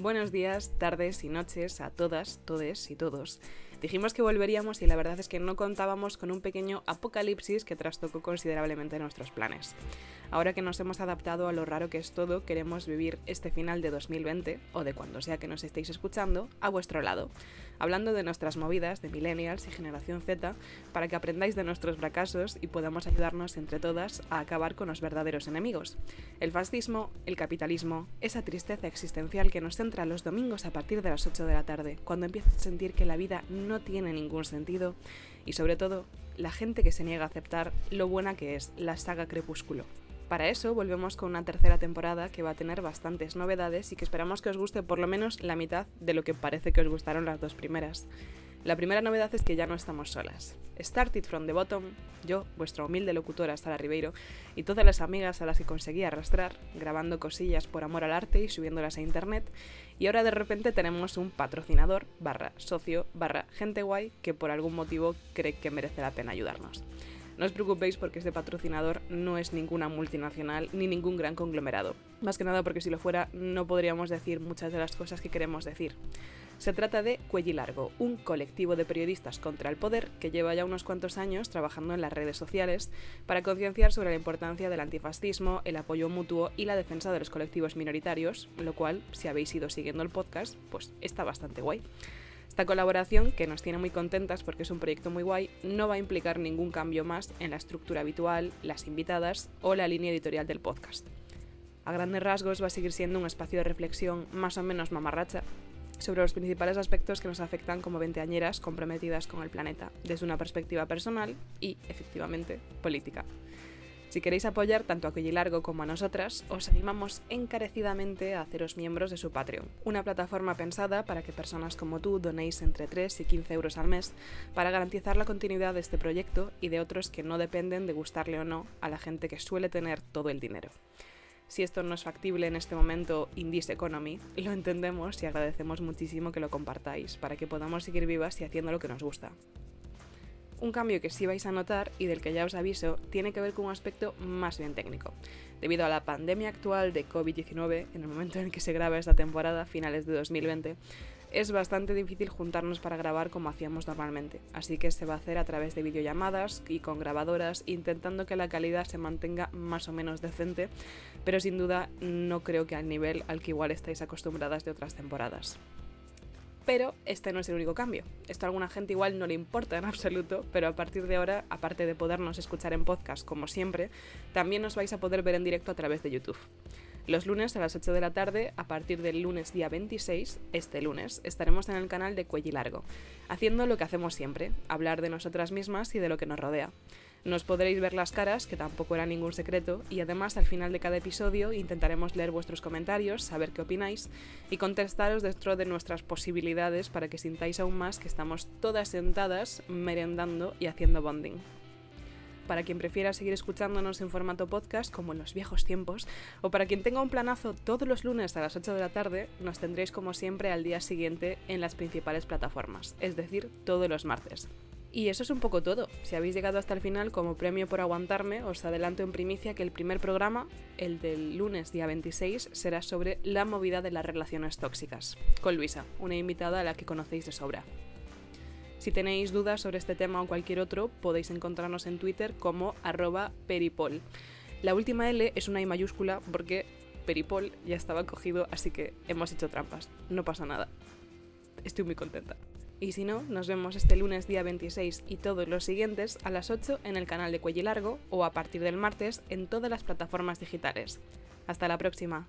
Buenos días, tardes y noches a todas, todes y todos. Dijimos que volveríamos y la verdad es que no contábamos con un pequeño apocalipsis que trastocó considerablemente nuestros planes. Ahora que nos hemos adaptado a lo raro que es todo, queremos vivir este final de 2020, o de cuando sea que nos estéis escuchando, a vuestro lado, hablando de nuestras movidas de millennials y generación Z, para que aprendáis de nuestros fracasos y podamos ayudarnos entre todas a acabar con los verdaderos enemigos. El fascismo, el capitalismo, esa tristeza existencial que nos centra los domingos a partir de las 8 de la tarde, cuando empiezas a sentir que la vida no tiene ningún sentido, y sobre todo, la gente que se niega a aceptar lo buena que es la saga Crepúsculo. Para eso volvemos con una tercera temporada que va a tener bastantes novedades y que esperamos que os guste por lo menos la mitad de lo que parece que os gustaron las dos primeras. La primera novedad es que ya no estamos solas. Started from the bottom, yo, vuestra humilde locutora Sara Ribeiro, y todas las amigas a las que conseguí arrastrar, grabando cosillas por amor al arte y subiéndolas a internet, y ahora de repente tenemos un patrocinador, barra socio, barra gente guay, que por algún motivo cree que merece la pena ayudarnos. No os preocupéis porque este patrocinador no es ninguna multinacional ni ningún gran conglomerado. Más que nada porque si lo fuera no podríamos decir muchas de las cosas que queremos decir. Se trata de Cuellilargo, un colectivo de periodistas contra el poder que lleva ya unos cuantos años trabajando en las redes sociales para concienciar sobre la importancia del antifascismo, el apoyo mutuo y la defensa de los colectivos minoritarios, lo cual, si habéis ido siguiendo el podcast, pues está bastante guay. Esta colaboración, que nos tiene muy contentas porque es un proyecto muy guay, no va a implicar ningún cambio más en la estructura habitual, las invitadas o la línea editorial del podcast. A grandes rasgos va a seguir siendo un espacio de reflexión más o menos mamarracha sobre los principales aspectos que nos afectan como veinteañeras comprometidas con el planeta, desde una perspectiva personal y, efectivamente, política. Si queréis apoyar tanto a Largo como a nosotras, os animamos encarecidamente a haceros miembros de su Patreon, una plataforma pensada para que personas como tú donéis entre 3 y 15 euros al mes para garantizar la continuidad de este proyecto y de otros que no dependen de gustarle o no a la gente que suele tener todo el dinero. Si esto no es factible en este momento this economy, lo entendemos y agradecemos muchísimo que lo compartáis para que podamos seguir vivas y haciendo lo que nos gusta. Un cambio que sí vais a notar y del que ya os aviso tiene que ver con un aspecto más bien técnico. Debido a la pandemia actual de COVID-19, en el momento en el que se graba esta temporada, finales de 2020, es bastante difícil juntarnos para grabar como hacíamos normalmente, así que se va a hacer a través de videollamadas y con grabadoras, intentando que la calidad se mantenga más o menos decente, pero sin duda no creo que al nivel al que igual estáis acostumbradas de otras temporadas. Pero este no es el único cambio. Esto a alguna gente igual no le importa en absoluto, pero a partir de ahora, aparte de podernos escuchar en podcast como siempre, también nos vais a poder ver en directo a través de YouTube. Los lunes a las 8 de la tarde, a partir del lunes día 26, este lunes, estaremos en el canal de Cuello Largo, haciendo lo que hacemos siempre, hablar de nosotras mismas y de lo que nos rodea. Nos podréis ver las caras, que tampoco era ningún secreto, y además al final de cada episodio intentaremos leer vuestros comentarios, saber qué opináis y contestaros dentro de nuestras posibilidades para que sintáis aún más que estamos todas sentadas, merendando y haciendo bonding. Para quien prefiera seguir escuchándonos en formato podcast, como en los viejos tiempos, o para quien tenga un planazo todos los lunes a las 8 de la tarde, nos tendréis como siempre al día siguiente en las principales plataformas, es decir, todos los martes. Y eso es un poco todo. Si habéis llegado hasta el final, como premio por aguantarme, os adelanto en primicia que el primer programa, el del lunes día 26, será sobre la movida de las relaciones tóxicas, con Luisa, una invitada a la que conocéis de sobra. Si tenéis dudas sobre este tema o cualquier otro, podéis encontrarnos en Twitter como arroba peripol. La última L es una I mayúscula porque peripol ya estaba cogido, así que hemos hecho trampas. No pasa nada. Estoy muy contenta. Y si no, nos vemos este lunes día 26 y todos los siguientes a las 8 en el canal de Cuello Largo o a partir del martes en todas las plataformas digitales. Hasta la próxima.